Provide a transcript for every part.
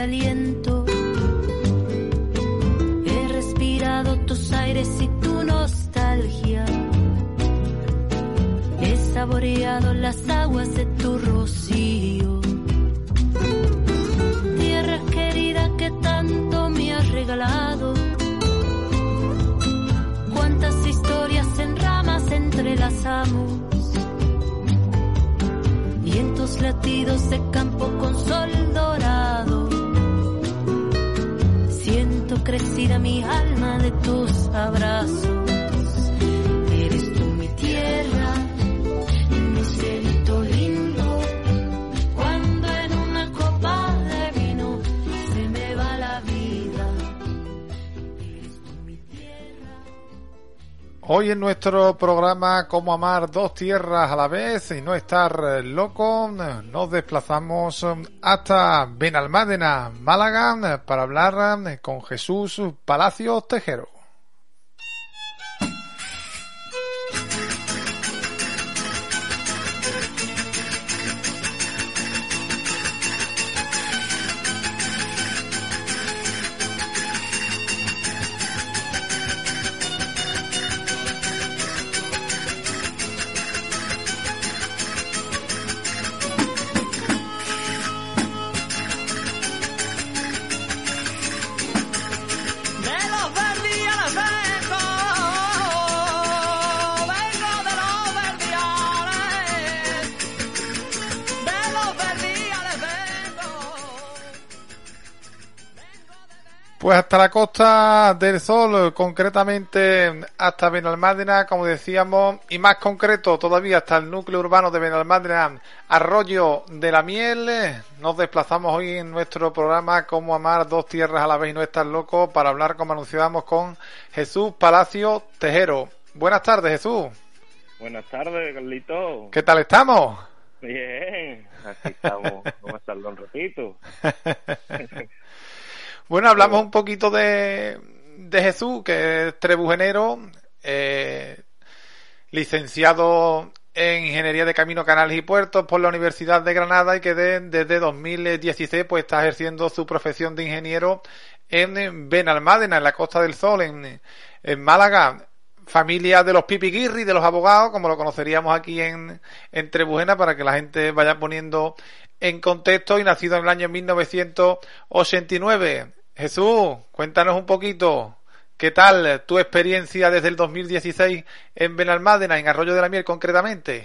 Aliento. He respirado tus aires y tu nostalgia. He saboreado las aguas de tu rocío. Tierra querida que tanto me has regalado. Cuántas historias en ramas entrelazamos. Latidos de campo con sol dorado. Crecida mi alma de tus abrazos. Hoy en nuestro programa Cómo amar dos tierras a la vez y no estar eh, loco, nos desplazamos eh, hasta Benalmádena, Málaga, para hablar eh, con Jesús Palacios Tejero. Pues hasta la costa del Sol, concretamente hasta Benalmádena, como decíamos, y más concreto todavía hasta el núcleo urbano de Benalmádena, Arroyo de la Miel. Nos desplazamos hoy en nuestro programa Cómo amar dos tierras a la vez y no estar loco para hablar, como anunciábamos, con Jesús Palacio Tejero. Buenas tardes, Jesús. Buenas tardes, Carlito. ¿Qué tal estamos? Bien, aquí estamos. ¿Cómo está el don Repito? Bueno, hablamos un poquito de, de Jesús, que es trebujenero, eh, licenciado en Ingeniería de Camino, Canales y Puertos por la Universidad de Granada y que de- desde 2016 pues está ejerciendo su profesión de ingeniero en Benalmádena, en la Costa del Sol, en, en Málaga. Familia de los Pipiguirri, de los abogados, como lo conoceríamos aquí en, en Trebujena, para que la gente vaya poniendo en contexto y nacido en el año 1989. Jesús, cuéntanos un poquito, ¿qué tal tu experiencia desde el 2016 en Benalmádena, en Arroyo de la Miel concretamente?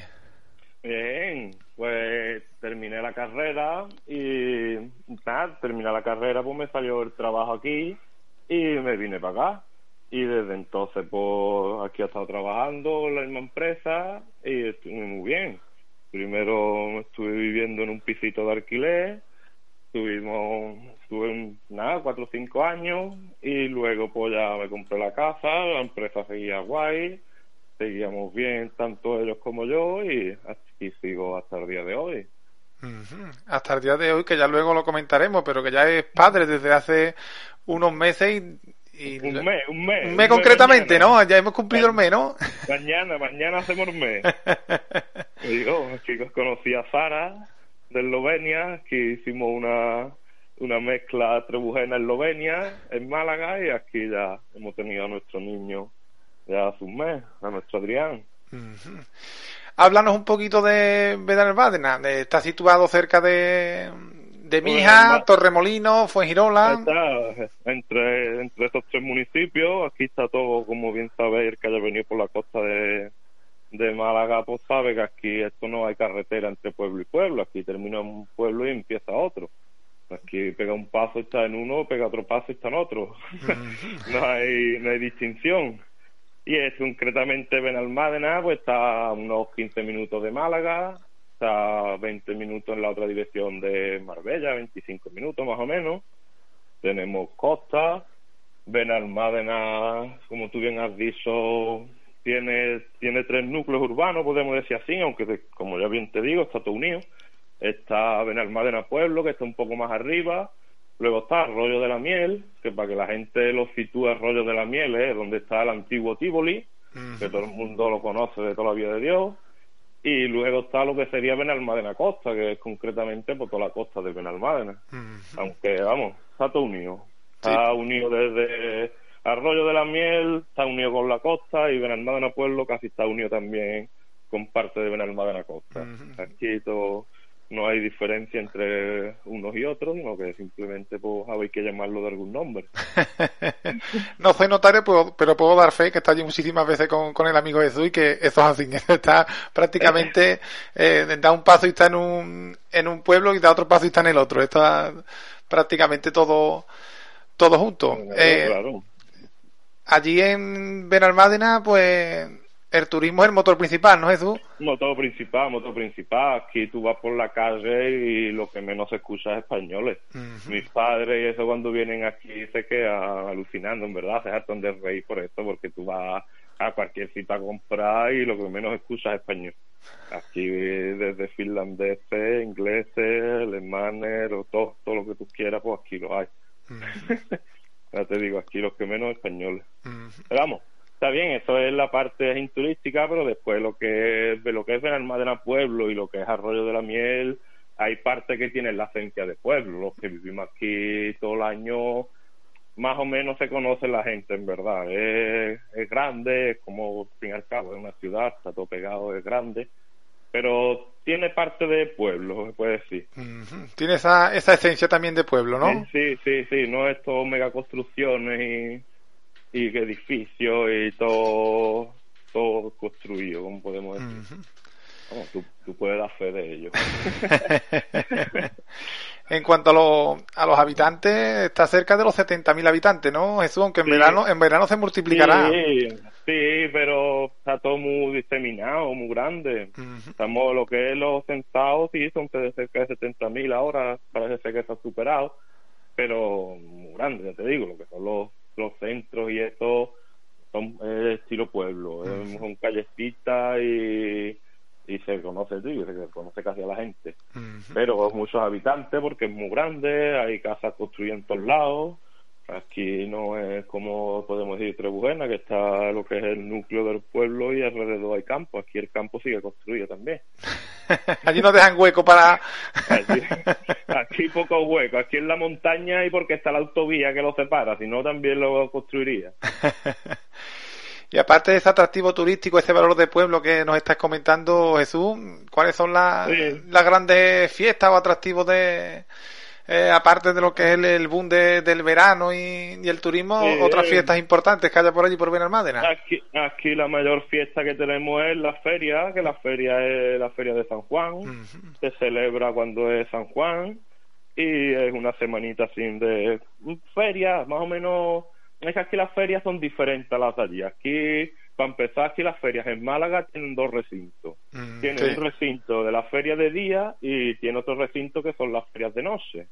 Bien, pues terminé la carrera y nada, terminé la carrera, pues me salió el trabajo aquí y me vine para acá. Y desde entonces, pues aquí he estado trabajando en la misma empresa y estuve muy bien. Primero estuve viviendo en un pisito de alquiler, estuvimos, estuve en, nada, cuatro o cinco años y luego pues ya me compré la casa, la empresa seguía guay, seguíamos bien tanto ellos como yo y aquí sigo hasta el día de hoy. Hasta el día de hoy, que ya luego lo comentaremos, pero que ya es padre desde hace unos meses y... y- Un mes, un mes. un mes concretamente, mañana. ¿no? Ya hemos cumplido el mes, ¿no? Mañana, mañana hacemos el mes. Digo, chicos, conocí a Sara de Eslovenia, que hicimos una, una mezcla trebujena Eslovenia en Málaga y aquí ya hemos tenido a nuestro niño ya hace un mes, a nuestro Adrián. Háblanos un poquito de Benalmádena. Eh, Está situado cerca de, de Pues, Mija, Torremolino, Fuengirola. Está entre, entre esos tres municipios, aquí está todo, como bien sabéis, el que haya venido por la costa de, de Málaga, pues sabe que aquí esto no hay carretera entre pueblo y pueblo, aquí termina un pueblo y empieza otro. Aquí pega un paso está en uno, pega otro paso está en otro. no hay no hay distinción. Y es concretamente Benalmádena, pues está a unos 15 minutos de Málaga, está a 20 minutos en la otra dirección de Marbella, 25 minutos más o menos. Tenemos Costa, Benalmádena, como tú bien has dicho, tiene, tiene tres núcleos urbanos, podemos decir así, aunque como ya bien te digo, está todo unido. Está Benalmádena Pueblo, que está un poco más arriba. Luego está Arroyo de la Miel, que para que la gente lo sitúe, Arroyo de la Miel es donde está el antiguo Tívoli, que todo el mundo lo conoce de toda la vida de Dios. Y luego está lo que sería Benalmádena Costa, que es concretamente por toda la costa de Benalmádena. Aunque, vamos, está todo unido. Está unido desde Arroyo de la Miel, está unido con la costa y Benalmádena Pueblo casi está unido también con parte de Benalmádena Costa. Aquí todo, no hay diferencia entre unos y otros, sino que simplemente pues habéis que llamarlo de algún nombre. no soy notario, puedo- pero puedo dar fe que está allí muchísimas veces con, con el amigo Jesús y que eso es así. Está prácticamente, eh, da un paso y está en un, en un pueblo y da otro paso y está en el otro. Está prácticamente todo, todo junto. Eh, claro. allí en Benalmádena, pues el turismo es el motor principal, ¿no, Jesús? Motor principal, motor principal. Aquí tú vas por la calle y lo que menos se escucha es españoles. Mis padres y eso cuando vienen aquí se quedan alucinando, en verdad, se hartan de reír por esto, porque tú vas a cualquier cita a comprar y lo que menos escuchas es español. Aquí desde finlandeses, ingleses, alemanes, todo, todo lo que tú quieras, pues aquí lo hay. ya te digo, aquí los que menos españoles. Pero vamos, está bien, eso es la parte turística, pero después lo que es, de lo que es Benalmádena Pueblo y lo que es Arroyo de la Miel, hay parte que tienen la esencia de pueblo. Los que vivimos aquí todo el año, más o menos se conoce la gente, en verdad. Es, es grande, es como, al fin y al cabo, es una ciudad, está todo pegado, es grande, pero tiene parte de pueblo, se puede decir. Tiene esa, esa esencia también de pueblo, ¿no? Sí, sí, sí, no es todo megaconstrucciones y, y edificios y todo, todo construido, como podemos decir. Vamos, tú, tú puedes dar fe de ello. En cuanto a, lo- a los habitantes, está cerca de los 70.000 habitantes, ¿no, Jesús? Aunque en Sí. verano en verano se multiplicará. Sí, sí, pero está todo muy diseminado, muy grande. Estamos, lo que es los censados, sí, son de cerca de 70.000 ahora, parece ser que se ha superado, pero muy grande, ya te digo, lo que son los, los centros y esto son eh, estilo pueblo, eh, son callecitas y, y se conoce, se conoce casi a la gente. Pero muchos habitantes porque es muy grande, hay casas construidas en todos lados. Aquí no es como podemos decir Trebujena, que está lo que es el núcleo del pueblo y alrededor hay campo. Aquí el campo sigue construido también. Allí no dejan hueco para... Aquí, aquí poco hueco, aquí en la montaña y porque está la autovía que lo separa, si no también lo construiría. Y aparte de ese atractivo turístico, ese valor de pueblo que nos estás comentando, Jesús, ¿cuáles son las, Sí. las grandes fiestas o atractivos de, eh, aparte de lo que es el, el boom de- del verano y, y el turismo, Sí. otras fiestas importantes que haya por allí por Benalmádena? Aquí, aquí la mayor fiesta que tenemos es la feria, que la feria es la feria de San Juan. Se celebra cuando es San Juan y es una semanita sin de feria, más o menos. Es que aquí las ferias son diferentes a las de allí. Aquí, para empezar, aquí las ferias en Málaga tienen dos recintos. Mm, Tiene sí. un recinto de la feria de día y tiene otro recinto que son las ferias de noche.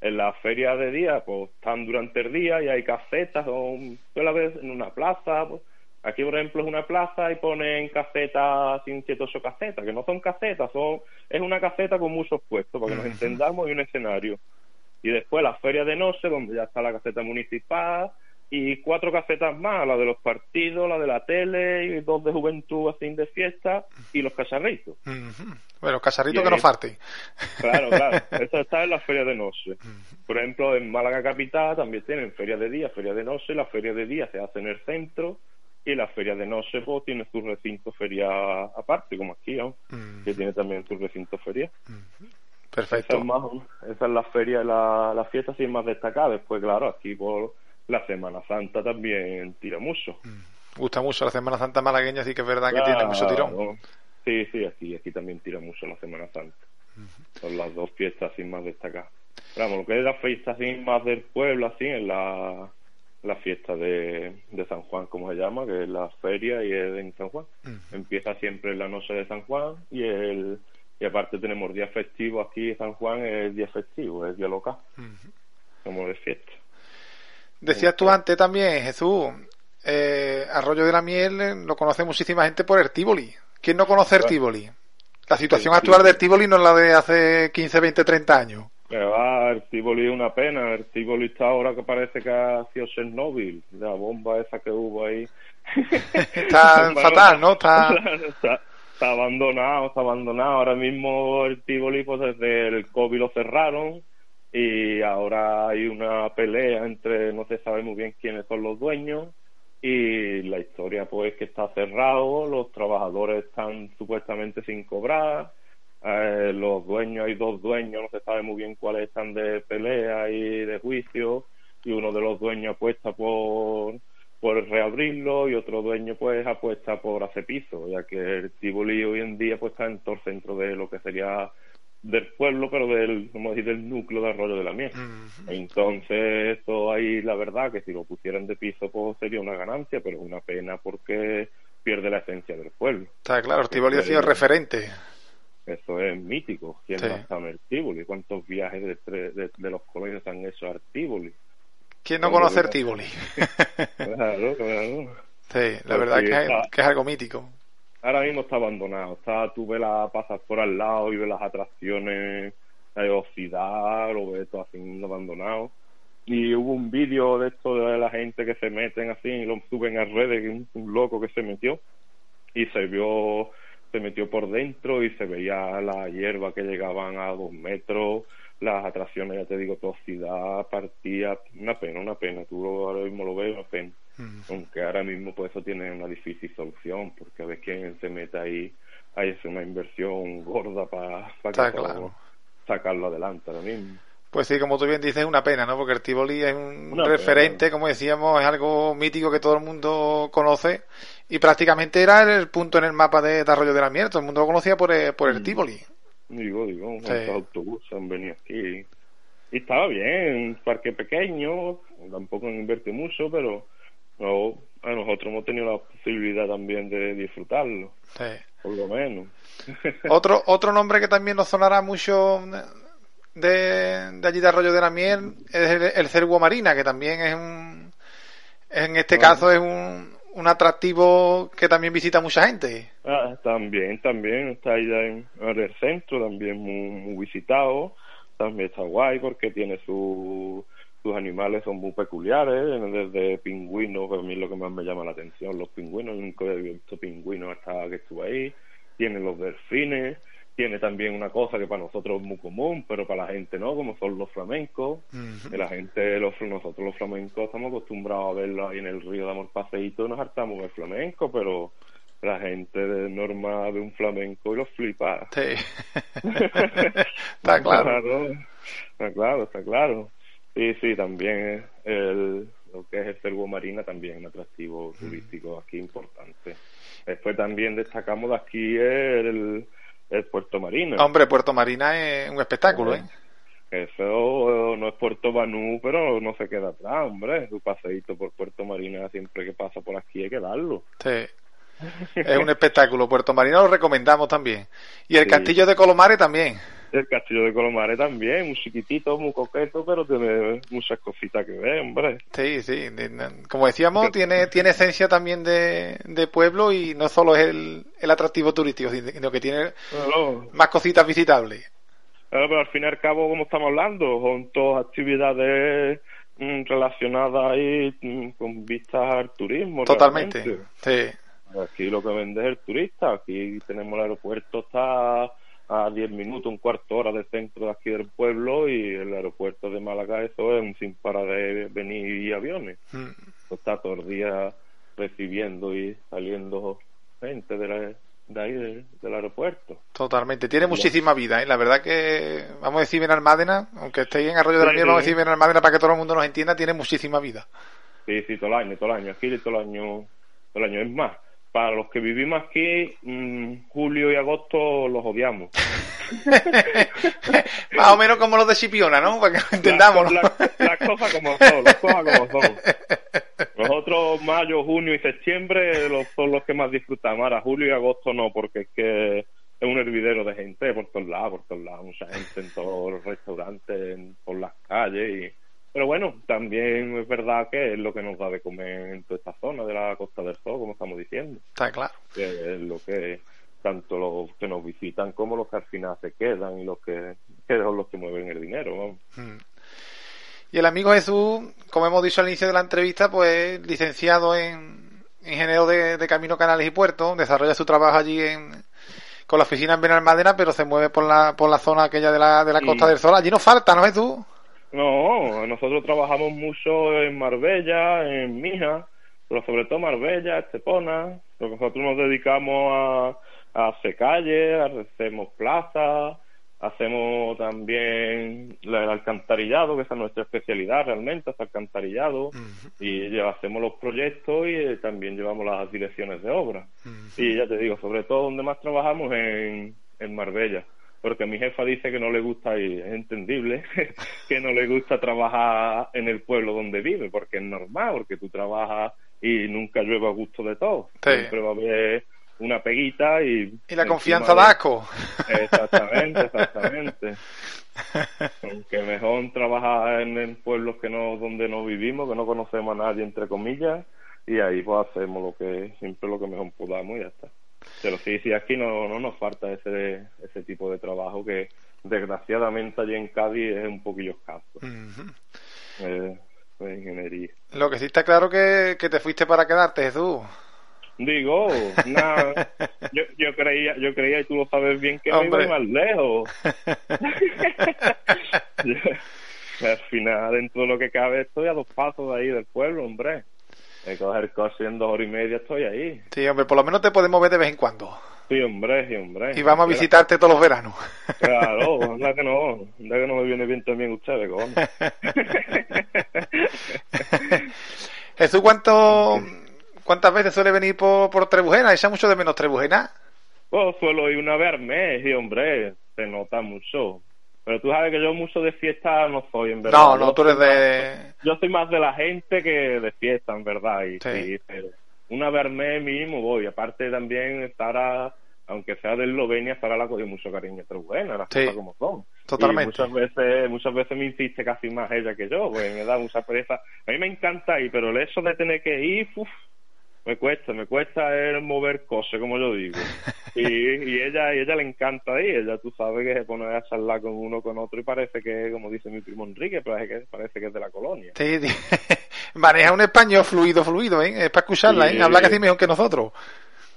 En las ferias de día, pues están durante el día y hay casetas, o suele haber en una plaza. pues. Aquí, por ejemplo, es una plaza y ponen casetas, sin siete ocho casetas, que no son casetas, son es una caseta con muchos puestos, para que nos entendamos, y un escenario. Y después la feria de noche, donde ya está la caseta municipal, y cuatro casetas más, la de los partidos, la de la tele, y dos de juventud así de fiesta, y los cacharritos. Ujú. Bueno, cacharrito Y que no ahí- falte. Claro, claro. Eso está en la feria de noche. Por ejemplo, en Málaga Capital también tienen feria de día, feria de noche. La feria de día se hace en el centro y la feria de noche pues, tiene su recinto feria aparte, como aquí, ¿no? que tiene también su recinto feria. Esa Perfecto. es, más, esa es la feria, la, la fiesta así más destacada. Después, claro, aquí por la Semana Santa también tira mucho. Gusta mucho la Semana Santa malagueña, sí que es verdad que tiene mucho tirón. Sí, sí, aquí, aquí también tira mucho la Semana Santa. Son las dos fiestas así más destacadas. Pero vamos, lo que es la fiesta así más del pueblo, así, es la, la fiesta de, de San Juan, como se llama, que es la feria y es en San Juan. Empieza siempre en la noche de San Juan y el Y aparte tenemos día festivo aquí, San Juan es día festivo, es día local, como de fiesta. Decías tú antes también, Jesús, eh, Arroyo de la Miel eh, lo conoce muchísima gente por el Tívoli. ¿Quién no conoce el. Tívoli? La situación El actual del Tívoli no es la de hace 15, 20, 30 años. Pero va, el Tivoli es una pena, el Tivoli está ahora que parece que ha sido Chernobyl, la bomba esa que hubo ahí. Está fatal, ¿no? Está... está, está abandonado, está abandonado. Ahora mismo el Tivoli, pues desde el COVID lo cerraron y ahora hay una pelea entre, no se sabe muy bien quiénes son los dueños y la historia pues que está cerrado, los trabajadores están supuestamente sin cobrar, eh, los dueños, hay dos dueños, no se sabe muy bien cuáles están de pelea y de juicio y uno de los dueños apuesta por por reabrirlo y otro dueño pues apuesta por hacer piso, ya que el Tivoli hoy en día pues está en todo el centro de lo que sería del pueblo, pero del, como decir, del núcleo de Arroyo de la Miel. Entonces, eso ahí la verdad que si lo pusieran de piso pues sería una ganancia, pero es una pena porque pierde la esencia del pueblo. Está claro, el Tívoli ha sido referente. Eso es mítico. ¿Quién Sí. no ha estado en el Tivoli? ¿Cuántos viajes de, tre- de, de los colonios han hecho al Tivoli? ¿Quién no conoce Tívoli? Claro, claro. Sí, la Pues verdad que es, que es algo mítico. Ahora mismo está abandonado. Está, tú ves pasas por al lado y ves las atracciones de oxidar o ves todo así abandonado. Y hubo un vídeo de esto de la gente que se meten así y lo suben a redes, un, un loco que se metió y se vio, se metió por dentro y se veía la hierba que llegaban a dos metros, las atracciones, ya te digo, toxicidad, partía, una pena, una pena. Tú lo- ahora mismo lo ves, una pena aunque ahora mismo pues eso tiene una difícil solución porque a ver quién se mete ahí ahí es una inversión gorda para claro. sacarlo adelante ahora mismo Pues sí, como tú bien dices, es una pena, ¿no? Porque el Tivoli es un Una referente, pena. como decíamos, es algo mítico que todo el mundo conoce y prácticamente era el punto en el mapa de, de Arroyo de la Miel. Todo el mundo lo conocía por el, por el Mm. Tivoli. Digo digo Sí. autobuses han venido aquí y estaba bien un parque pequeño tampoco invierte mucho pero no, a nosotros hemos tenido la posibilidad también de disfrutarlo Sí. por lo menos Otro, otro nombre que también nos sonará mucho de, de allí de Arroyo de la Miel es el, el Cervo Marina, que también es un, en este Ah. caso es un, un atractivo que también visita mucha gente. Ah, también, también está ahí en, el centro, también muy, muy visitado. También está guay porque tiene su, sus animales son muy peculiares, desde pingüinos, que a mí es lo que más me llama la atención, los pingüinos, nunca he visto pingüinos hasta que estuve ahí. Tiene los delfines, tiene también una cosa que para nosotros es muy común, pero para la gente no, como son los flamencos. Que la gente, los, nosotros los flamencos estamos acostumbrados a verlo ahí en el río, damos el paseíto nos hartamos del flamenco, pero la gente de norma de un flamenco y los flipa. Sí. Está claro. Está claro, está claro. Sí, sí, también el, lo que es el cervo marina también es un atractivo turístico aquí importante. Después también destacamos de aquí el, el Puerto Marina. Hombre, Puerto Marina es un espectáculo, ¿eh? Eso eh, no es Puerto Banú, pero no se queda atrás, hombre. Tu paseíto por Puerto Marina siempre que pasa por aquí hay que darlo. Sí. Es un espectáculo. Puerto Marina lo recomendamos también. Y el Sí. castillo de Colomare también. El castillo de Colomare también, muy chiquitito, muy coqueto, pero tiene muchas cositas que ver, hombre. Sí, sí. Como decíamos, tiene, tiene esencia también de, de pueblo y no solo es el, el atractivo turístico, sino que tiene Claro, más cositas visitables. claro, pero al fin y al cabo, como estamos hablando, son todas actividades mm, relacionadas ahí mm, con vistas al turismo. Totalmente. realmente. Sí. Aquí lo que vende es el turista. Aquí tenemos el aeropuerto, está a 10 minutos, un cuarto hora del centro de aquí del pueblo y el aeropuerto de Málaga, eso es un sin parar de venir y aviones. Mm. Está todo el día recibiendo y saliendo gente de, la- de ahí, del- del aeropuerto. Totalmente, tiene muchísima vida, ¿eh? la verdad que, vamos a decir Benalmádena, aunque estéis en Arroyo de la Miel, sí. vamos a decir Benalmádena para que todo el mundo nos entienda, tiene muchísima vida. Sí, sí, todo el año, todo el año. Aquí todo el año, todo el año. Es más, para los que vivimos aquí, mm, julio y agosto los odiamos. Más o menos como los de Chipiona, ¿no? Para que entendamos. Las, las cosas como son, las cosas como son. Nosotros mayo, junio y septiembre los, son los que más disfrutamos. Ahora julio y agosto no, porque es que es un hervidero de gente por todos lados, por todos lados, mucha gente en todos los restaurantes, en- por las calles. Y... Pero bueno, también es verdad que es lo que nos da de comer en toda esta zona de la Costa del Sol, como estamos diciendo Está claro. que es lo que tanto los que nos visitan como los que al final se quedan y los que, que son los que mueven el dinero. vamos. Mm. Y el amigo Jesús, como hemos dicho al inicio de la entrevista, pues licenciado en ingeniero de, de Camino, Canales y Puertos, desarrolla su trabajo allí en, con la oficina en Benalmádena, pero se mueve por la, por la zona aquella de la, de la Sí. Costa del Sol. Allí no falta, ¿no Jesús? No, nosotros trabajamos mucho en Marbella, en Mija, pero sobre todo Marbella, Estepona. Lo que nosotros nos dedicamos a, a hacer calles, hacemos plazas, hacemos también el alcantarillado, que esa es nuestra especialidad realmente, hacer alcantarillado. Y ya hacemos los proyectos y eh, también llevamos las direcciones de obra. Y ya te digo, sobre todo donde más trabajamos en, en Marbella. Porque mi jefa dice que no le gusta, y es entendible, que no le gusta trabajar en el pueblo donde vive, porque es normal, porque tú trabajas y nunca llueve a gusto de todo. Sí. Siempre va a haber una peguita y... Y la confianza de- da asco. Exactamente, exactamente. Aunque mejor trabajar en, en pueblos que no donde no vivimos, que no conocemos a nadie, entre comillas, y ahí pues hacemos lo que siempre lo que mejor podamos y ya está. Pero sí, sí, aquí no, no nos falta ese ese tipo de trabajo que desgraciadamente allí en Cádiz es un poquillo escaso. Eh, de ingeniería. Lo que sí está claro que, que te fuiste para quedarte, Jesús. Digo, nada, yo, yo creía, yo creía y tú lo sabes bien que Hombre. me iba más lejos. Al final, dentro de lo que cabe, estoy a dos pasos de ahí del pueblo, hombre. De coger coche en dos horas y media estoy ahí. Sí, hombre, por lo menos te podemos ver de vez en cuando. Sí, hombre, sí, hombre. Y vamos a visitarte todos los veranos. Claro, anda que no, anda que no me viene bien también ustedes, cojones. Jesús, ¿cuánto, ¿cuántas veces suele venir por, por Trebujena? ¿Echa mucho de menos Trebujena? Pues suelo ir una vez al mes y, hombre, se nota mucho. Pero tú sabes que yo mucho de fiesta no soy, en verdad. No, no, Yo tú eres más- de... Yo soy más de la gente que de fiesta, en verdad. Y Sí. sí, pero una mes mínimo voy. Aparte también estará, aunque sea de Eslovenia, estará la cogido mucho cariño a buena, las Sí. cosas como son. Totalmente. Y muchas veces, muchas veces me insiste casi más ella que yo, pues me da mucha pereza. A mí me encanta ir, pero el hecho de tener que ir, uf, me cuesta, me cuesta el mover cosas, como yo digo. Y, y ella y ella le encanta ir, ella tú sabes que se pone a charlar con uno con otro y parece que, como dice mi primo Enrique, parece que, parece que es de la colonia. Sí, sí. Maneja un español fluido, fluido, ¿eh? Es para escucharla, ¿eh? Habla casi mejor que nosotros.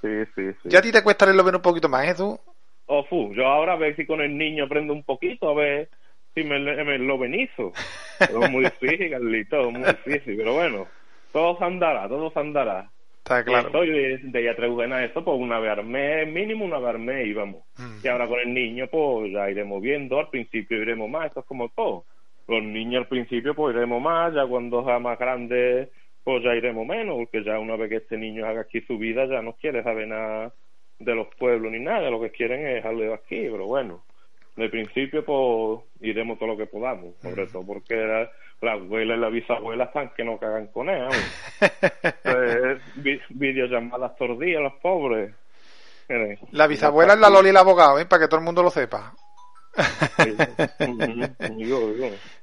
Sí, sí, sí. ¿Ya a ti te cuesta leerlo ver un poquito más, Jesús? Oh, fu, yo ahora a ver si con el niño aprendo un poquito, a ver si me, me lo benizo. Es muy difícil, Carlito, muy difícil. Pero bueno, todo se andará, todo se andará. Está claro. Estoy de, de ya a eso, pues una vez al mes, mínimo una vez al mes íbamos. Y ahora con el niño, pues ya iremos viendo, al principio iremos más, esto es como todo. Los niños al principio, pues iremos más, ya cuando sea más grande, pues ya iremos menos, porque ya una vez que este niño haga aquí su vida, ya no quiere saber nada de los pueblos ni nada, lo que quieren es dejarle de aquí, pero bueno. De principio, pues iremos todo lo que podamos, sobre todo porque la, la abuela y la bisabuela están que no cagan con él. Pues, vi- videollamadas todos los pobres. La bisabuela es la Loli el abogado, ¿eh? Para que todo el mundo lo sepa.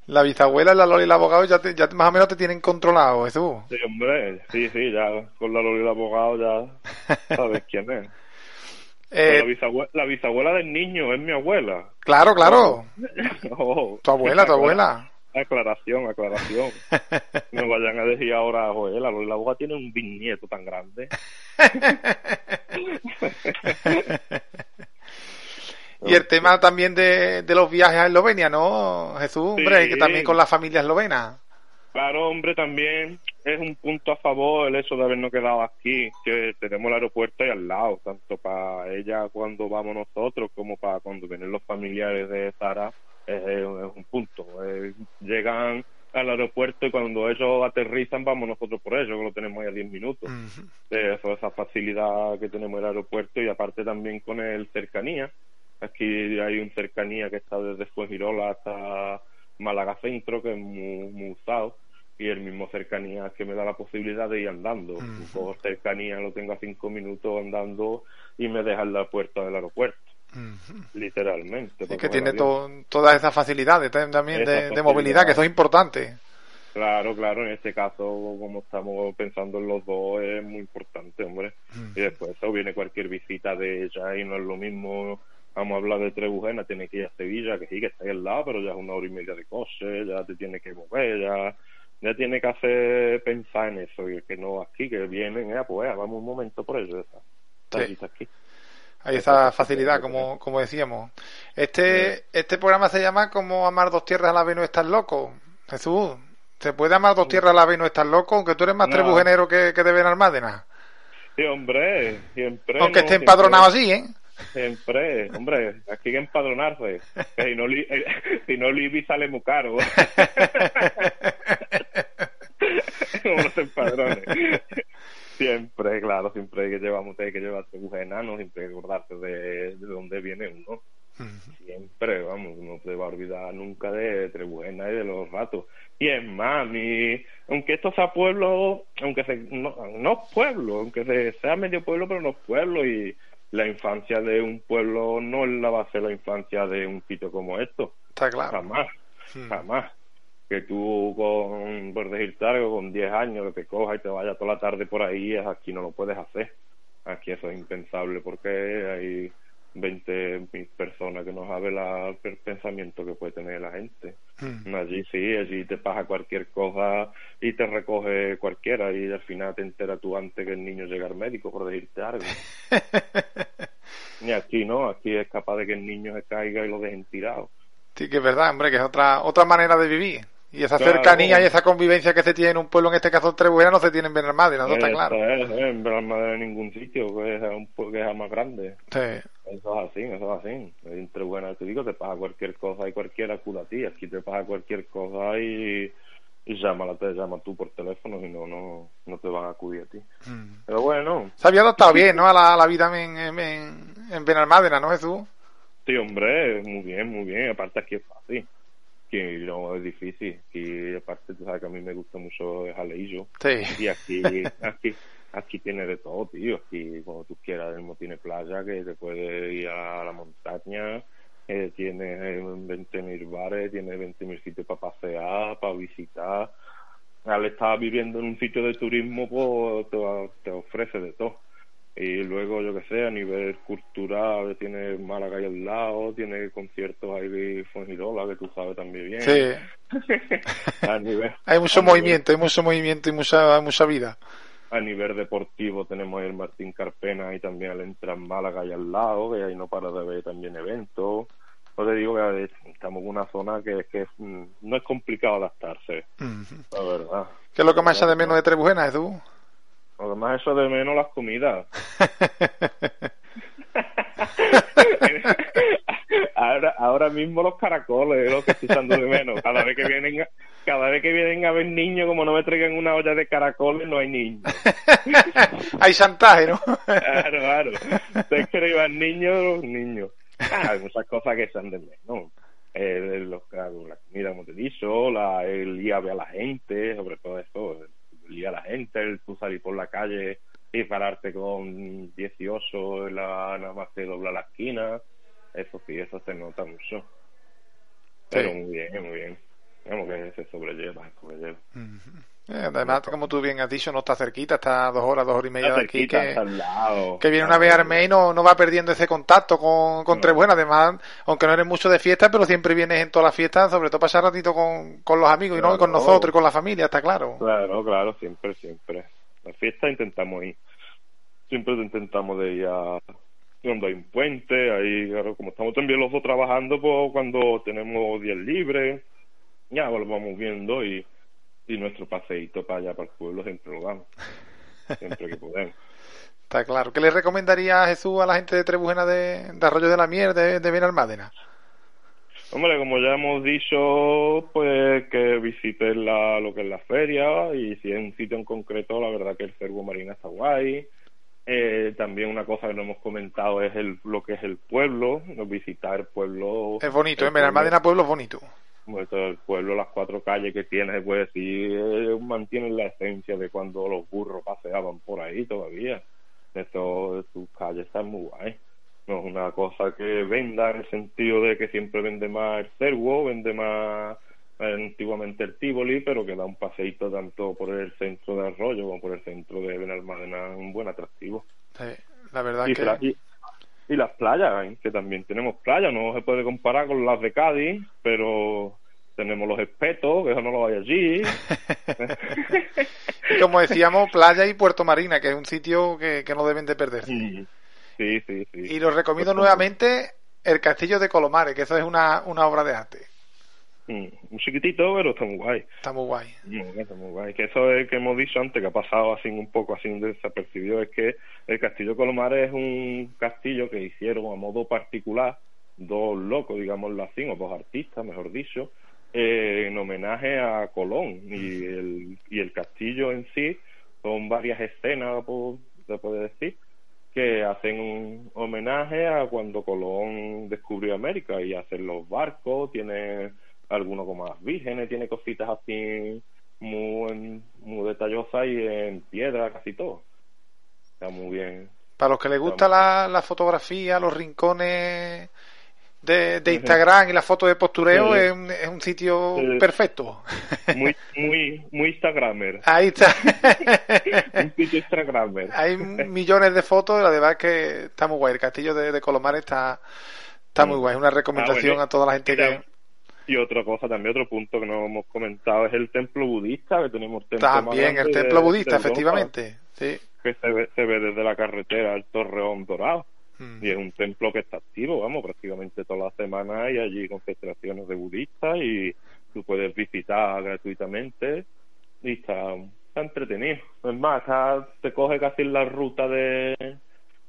La bisabuela es la Loli el abogado ya, te- ya más o menos te tienen controlado, Jesús. Sí, hombre, sí, sí, ya con la Loli del abogado ya sabes quién es. Eh, la, bisabuela, la bisabuela del niño es mi abuela. claro, claro. Oh, Tu abuela, tu abuela. Aclaración, aclaración. No vayan a decir ahora, joder, la Loli del abogado tiene un bisnieto tan grande. Y el tema también de, de los viajes a Eslovenia, ¿no, Jesús? Hombre, Sí. que también con la familia eslovena. Claro, hombre, también es un punto a favor el hecho de habernos quedado aquí, que tenemos el aeropuerto ahí al lado, tanto para ella cuando vamos nosotros como para cuando vienen los familiares de Sara, es, es un punto. Eh, llegan al aeropuerto y cuando ellos aterrizan vamos nosotros por ellos, que lo tenemos ahí a 10 minutos. Eh, eso, esa facilidad que tenemos en el aeropuerto y aparte también con el cercanía. Aquí hay un cercanía que está desde Fuengirola hasta Málaga Centro, que es muy, muy usado, y el mismo cercanía que me da la posibilidad de ir andando. Ujú. Cojo cercanía, lo tengo a cinco minutos andando y me deja en la puerta del aeropuerto. Literalmente. Y para que tiene to- todas esas facilidades tam- también Esa de, movilidad, que son importantes. Claro, claro, en este caso, como estamos pensando en los dos, es muy importante, hombre. Y después eso viene cualquier visita de ella y no es lo mismo. Vamos a hablar de Trebujena, tiene que ir a Sevilla, que sí, que está ahí al lado, pero ya es una hora y media de coche, ya te tiene que mover, ya, ya tiene que hacer pensar en eso, y que no aquí, que vienen, eh, pues vamos un momento por ello, ya está. Está Sí. aquí, está aquí. Hay Esa facilidad como, como decíamos. Este, este programa se llama como amar dos tierras a la vez no estás loco. Jesús, ¿se puede amar dos tierras a la vez no estás loco? Aunque tú eres más No. trebujenero que, que de Benalmádena. Sí, hombre, siempre. Aunque no, esté siempre- empadronado así, ¿eh? Siempre, hombre, aquí hay que empadronarse. Que si no, li- eh, si no Libby sale muy caro. Como no se empadrone. Siempre, claro, siempre hay que llevar, hay que llevar tribujos enanos, siempre hay que acordarse de, de dónde viene uno. Siempre, vamos, no se va a olvidar nunca de Trebujena y de los ratos. Y es más, mi, aunque esto sea pueblo, aunque se, no, no es pueblo, aunque se, sea medio pueblo, pero no es pueblo, y la infancia de un pueblo no es la va a ser la infancia de un sitio como esto. Está claro. Jamás, jamás. Que tú, con, por decirte algo, con 10 años, que te cojas y te vayas toda la tarde por ahí, aquí no lo puedes hacer. Aquí eso es impensable porque hay 20 mil personas que no saben la, el pensamiento que puede tener la gente. Allí sí, allí te pasa cualquier cosa y te recoge cualquiera y al final te enteras tú antes que el niño llega al médico, por decirte algo. Y aquí no, aquí es capaz de que el niño se caiga y lo dejen tirado. Sí, que es verdad, hombre, que es otra, otra manera de vivir. Y esa Claro. cercanía y esa convivencia que se tiene en un pueblo, en este caso en Trebujena, no se tiene en Benalmádena, ¿no? Está Eso claro. es, en Benalmádena en ningún sitio, que es un pueblo que es más grande. Sí. Eso es así, eso es así. Entre buenas te digo, te pasa cualquier cosa y cualquiera acude a ti. Aquí te pasa cualquier cosa y, y llámala, te llama tú por teléfono y no, no, no te van a acudir a ti. Mm. Pero bueno, Se había adaptado bien, ¿no? A la, a la vida en, en, en, en Benalmádena, ¿no, Jesús? sí, hombre, muy bien, muy bien. Aparte aquí es fácil. Que no es difícil. Y aparte tú sabes que a mí me gusta mucho el jaleillo. Sí. Y aquí, aquí, aquí tiene de todo, tío. Aquí, como tú quieras, mismo tiene playa, que te puede ir a la montaña, eh, tiene eh, 20.000 bares, tiene 20.000 sitios para pasear, para visitar. Al estar viviendo en un sitio de turismo, pues te, te ofrece de todo. Y luego, yo que sé, a nivel cultural, tiene Málaga ahí al lado, tiene conciertos ahí de Fuengirola, que tú sabes también bien. Sí. a nivel, Hay mucho a nivel- movimiento, hay mucho movimiento y mucha, mucha vida. a nivel deportivo tenemos el Martín Carpena y también al entrar en Málaga y al lado, que ahí no para de ver también eventos. Yo te digo que eh, estamos en una zona que, que mm, no es complicado adaptarse, Ujú. la verdad. ¿Qué es lo que más echa de menos de Trebujena, Jesús? Además eso de menos las comidas. ahora, ahora mismo los caracoles es lo que estoy echando de menos. Cada vez que vienen, cada vez que vienen a ver niños, como no me traigan una olla de caracoles, no hay niños. hay chantaje, ¿no? Claro, claro. Que llevar niños, niños. Ah, hay muchas cosas que se han de menos. Eh, de los, la comida, como te dicho, la, el ir a ver a la gente, sobre todo eso, a la gente, el tú salir por la calle y pararte con 18 en la, nada más que doblar la esquina, eso sí, eso se nota mucho. Pero Sí. muy bien, muy bien. Vamos que se sobrelleva, sobrelleva. Además, como tú bien has dicho, no está cerquita, está a dos horas, dos horas y media Está de aquí, cerquita, que, está al lado. que viene una vez mes y no, no va perdiendo ese contacto con, con No. Trebujena. Además, aunque no eres mucho de fiesta, pero siempre vienes en todas las fiestas, sobre todo pasar ratito con, con los amigos y no y con nosotros y con la familia, está claro. Claro, claro, siempre, siempre. La fiesta intentamos ir. Siempre intentamos de ir a cuando hay un puente, ahí, claro, como estamos también los dos trabajando, pues cuando tenemos días libres, ya lo vamos viendo y, y nuestro paseíto para allá, para el pueblo, siempre lo damos. Siempre que podemos. Está claro. ¿Qué le recomendaría Jesús a la gente de Trebujena de, de Arroyo de la Mier, de, de Benalmádena? Hombre, como ya hemos dicho, pues que visites la, lo que es la feria y si es un sitio en concreto, la verdad que el Cervo Marina está guay. Eh, también una cosa que no hemos comentado es el, lo que es el pueblo, visitar el pueblo. Es bonito, ¿eh? Benalmádena pueblo es bonito. Todo el pueblo, las cuatro calles que tiene, decir, eh, mantienen la esencia de cuando los burros paseaban por ahí todavía. Eso, sus calles están muy guay. No es una cosa que venda en el sentido de que siempre vende más el Cervo, vende más eh, antiguamente el Tivoli, pero que da un paseíto tanto por el centro de Arroyo como por el centro de Benalmádena un buen atractivo. Sí, la verdad Y, que... la- y- y las playas, ¿eh? que también tenemos playas, no se puede comparar con las de Cádiz, pero tenemos los espetos, que eso no lo hay allí. Y como decíamos, playa y Puerto Marina, que es un sitio que, que no deben de perderse. Mm. sí, sí, sí. Y lo recomiendo Pues, nuevamente el Castillo de Colomares, que eso es una, una obra de arte. mm, Un chiquitito, pero está muy guay. Está muy guay. Guay, está muy guay. Que eso es que hemos dicho antes, que ha pasado así un poco así desapercibido, es que el Castillo Colomares es un castillo que hicieron a modo particular dos locos, digámoslo así, o dos artistas, mejor dicho, eh, en homenaje a Colón. Y el, y el castillo en sí son varias escenas, se puede decir, que hacen un homenaje a cuando Colón descubrió América y hacen los barcos, tiene algunos como las vírgenes, tiene cositas así muy, muy detallosas y en piedra casi todo. Está muy bien. Para los que les gusta la, la fotografía, los rincones de, de Instagram y la foto de postureo, Sí. es, un, es un sitio Sí. perfecto. Muy, muy, muy Instagramer. Ahí está. Un sitio Instagramer. Hay millones de fotos, la verdad es que está muy guay. El castillo de, de Colomares está, está muy guay. Una recomendación Ah, bueno. a toda la gente que... Y otra cosa, también otro punto que no hemos comentado es el templo budista, que tenemos templo También el de- templo budista, Europa, efectivamente. Sí. Que se ve, se ve desde la carretera al Torreón Dorado. Mm. Y es un templo que está activo, vamos, prácticamente toda la semana hay allí concentraciones de budistas y tú puedes visitar gratuitamente y está, está entretenido. Es más, está- te coge casi la ruta de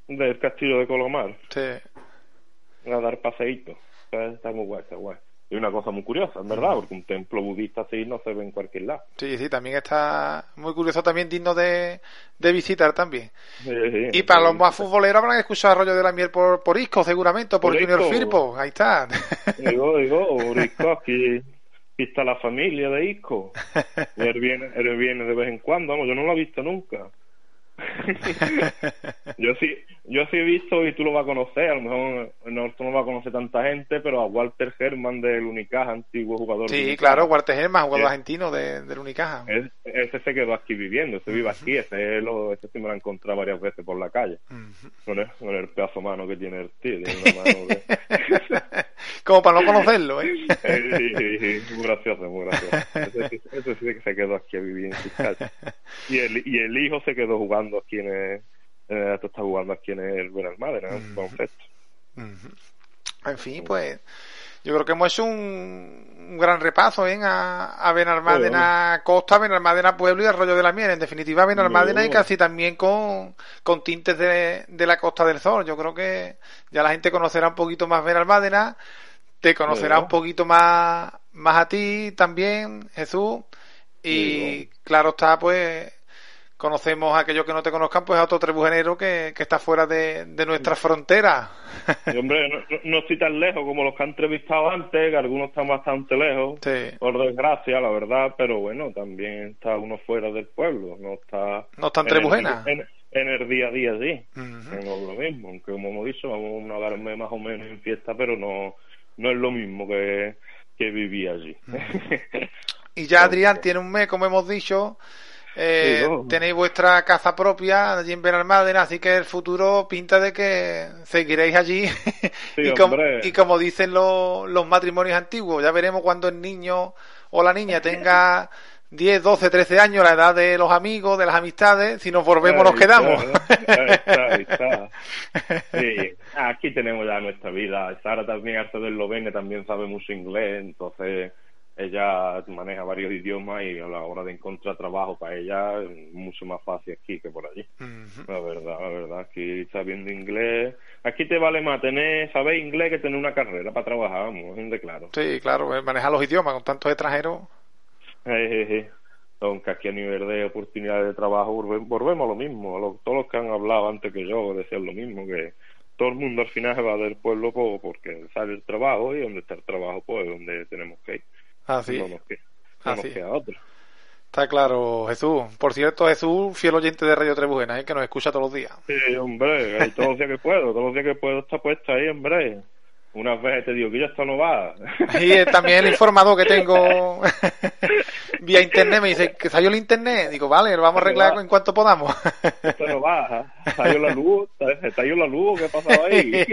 del castillo de Colomar Sí. a dar paseitos. Está, está muy guay, está guay. Y una cosa muy curiosa, en verdad, porque un templo budista así no se ve en cualquier lado. Sí, sí, también está muy curioso, también digno de, de visitar también. Sí, sí, Y para los más futboleros habrán escuchado Rollo de la Miel por, por Isco, seguramente, por, Por Junior Isco. Firpo. Ahí está. Digo, digo, Isco, aquí, aquí está la familia de Isco. Y él viene, él viene de vez en cuando, vamos, yo no lo he visto nunca. yo sí, yo sí he visto y tú lo vas a conocer, a lo mejor no, tú no vas a conocer tanta gente, pero a Walter Herman del Unicaja, antiguo jugador Sí, claro, Walter Germán, jugador argentino de, del Unicaja. Es- ese se quedó aquí viviendo, ese vive aquí, ese, lo, ese sí me lo he encontrado varias veces por la calle. Con el, con el pedazo mano que tiene el tío, tiene una mano de... Como para no conocerlo, ¿eh? Sí, sí, sí, muy gracioso, muy gracioso. Ese, sí- ese sí que se quedó aquí a vivir en casa. Y el, y el hijo se quedó jugando aquí en el, eh, está jugando aquí en el Benalmádena, en baloncesto. En fin, pues yo creo que hemos hecho un, un gran repaso ¿eh? a, a Benalmádena Costa, Benalmádena Pueblo y Arroyo de la Miel. En definitiva, Benalmádena y casi también con, con tintes de, de la Costa del Sol. Yo creo que ya la gente conocerá un poquito más Benalmádena, te conocerá un poquito más, más a ti también, Jesús. Y claro está, pues conocemos a aquellos que no te conozcan, pues a otro trebugenero que, que está fuera de, de nuestra frontera. Y hombre, no, no- estoy tan lejos como los que han entrevistado antes, que algunos están bastante lejos, Sí. por desgracia, la verdad, pero bueno, también está uno fuera del pueblo, no está... No está en Trebujena. En, en el día a día, sí. No es lo mismo, aunque como hemos dicho, vamos a darme más o menos en fiesta, pero no, no es lo mismo que, que vivir allí. Y ya Adrián tiene un mes, como hemos dicho. Eh, Sí, no. Tenéis vuestra casa propia allí en Benalmádena, así que el futuro pinta de que seguiréis allí. y, como, hombre. y como dicen los, los matrimonios antiguos, ya veremos cuando el niño o la niña tenga 10, 12, 13 años, la edad de los amigos, de las amistades, si nos volvemos nos quedamos. está, Ahí está, ahí está. Sí, aquí tenemos ya nuestra vida. Sara también, arte del Lovene, también sabe mucho inglés, entonces ella maneja varios idiomas y a la hora de encontrar trabajo para ella es mucho más fácil aquí que por allí. La verdad, la verdad, aquí sabiendo inglés, aquí te vale más tener, saber inglés que tener una carrera para trabajar, vamos, de claro. Sí, claro, manejar los idiomas con tantos extranjeros. Aunque aquí a nivel de oportunidades de trabajo volve- volvemos a lo mismo. A lo- todos los que han hablado antes que yo decían lo mismo, que todo el mundo al final se va del pueblo po- porque sale el trabajo y donde está el trabajo pues es donde tenemos que ir. Así. No nos queda, no nos Así. queda otra. Está claro, Jesús. Por cierto, Jesús, fiel oyente de Radio Trebujena, ¿eh? que nos escucha todos los días. Sí, hombre, todos los días que puedo, todos los días que puedo está puesta ahí, hombre. Unas veces te digo que ya esto no va. Y eh, también el informador que tengo vía internet me dice que salió el internet. Digo, vale, lo vamos a arreglar en cuanto podamos. Esto no va. Ahí la luz, ahí la luz, ¿qué ha pasado ahí?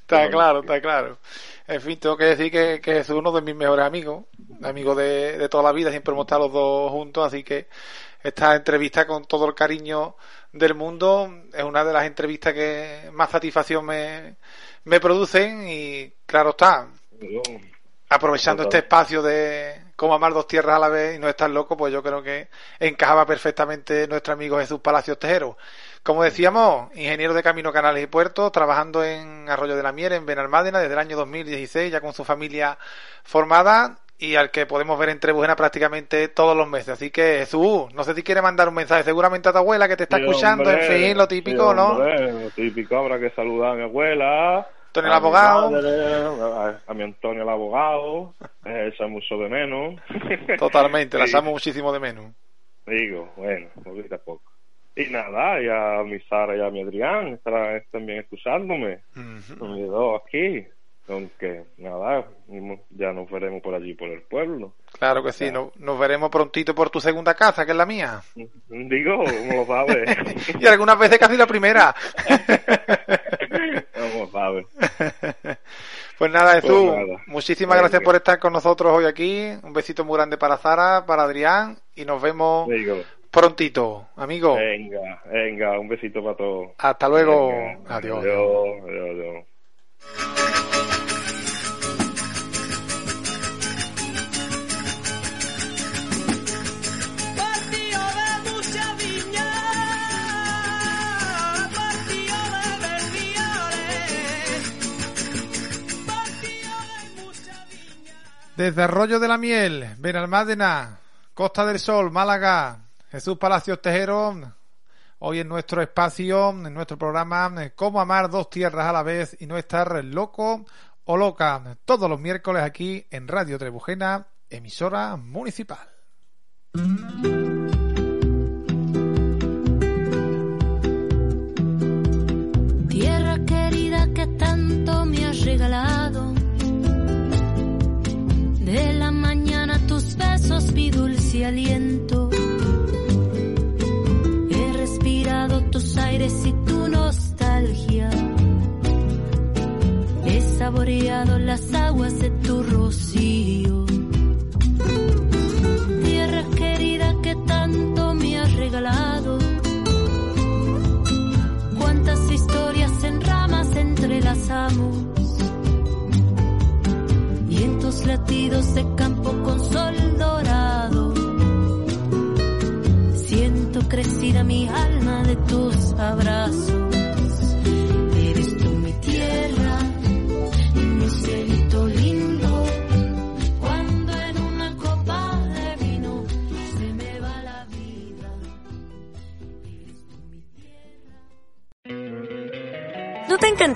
está claro, está claro. En fin, tengo que decir que, que es uno de mis mejores amigos, amigos de, de toda la vida, siempre hemos estado los dos juntos, así que esta entrevista con todo el cariño del mundo es una de las entrevistas que más satisfacción me, me producen y claro está, aprovechando este espacio de cómo amar dos tierras a la vez y no estar loco, pues yo creo que encajaba perfectamente nuestro amigo Jesús Palacios Tejero. Como decíamos, ingeniero de Camino Canales y Puertos, trabajando en Arroyo de la Mier, en Benalmádena, desde el año 2016, ya con su familia formada y al que podemos ver en Trebujena prácticamente todos los meses. Así que Jesús, no sé si quiere mandar un mensaje seguramente a tu abuela que te está Sí, escuchando, hombre, en fin, lo típico, sí, ¿no? Lo típico, habrá que saludar a mi abuela. Antonio el a abogado. madre, a, a mi Antonio el abogado. Eh, Esa mucho de menos. Totalmente, la echamos muchísimo de menos. Digo, bueno, poquito a poco. Y nada, y a mi Sara y a mi Adrián estarán también escuchándome. Ujú. Mis dos aquí. Aunque, nada, ya nos veremos por allí, por el pueblo. Claro que sí, no- nos veremos prontito por tu segunda casa, que es la mía. Digo, ¿cómo lo sabes? y algunas veces casi la primera. ¿Cómo lo sabes? Pues nada, Jesús, Pues muchísimas gracias por estar con nosotros hoy aquí. Un besito muy grande para Zara, para Adrián y nos vemos Digo, prontito, amigo. venga, venga, un besito para todos. Hasta luego. Venga, Adiós. Adiós, adiós, adiós. Desde Arroyo de la Miel, Benalmádena, Costa del Sol, Málaga, Jesús Palacios Tejero, hoy en nuestro espacio, en nuestro programa, eh, Cómo amar dos tierras a la vez y no estar loco o loca, todos los miércoles aquí en Radio Trebujena, emisora municipal. Tierra querida que tanto me has regalado. De la mañana tus besos, mi dulce aliento. Saboreado las aguas de tu rocío. Tierra querida que tanto me has regalado cuántas historias en ramas entrelazamos y en latidos de campo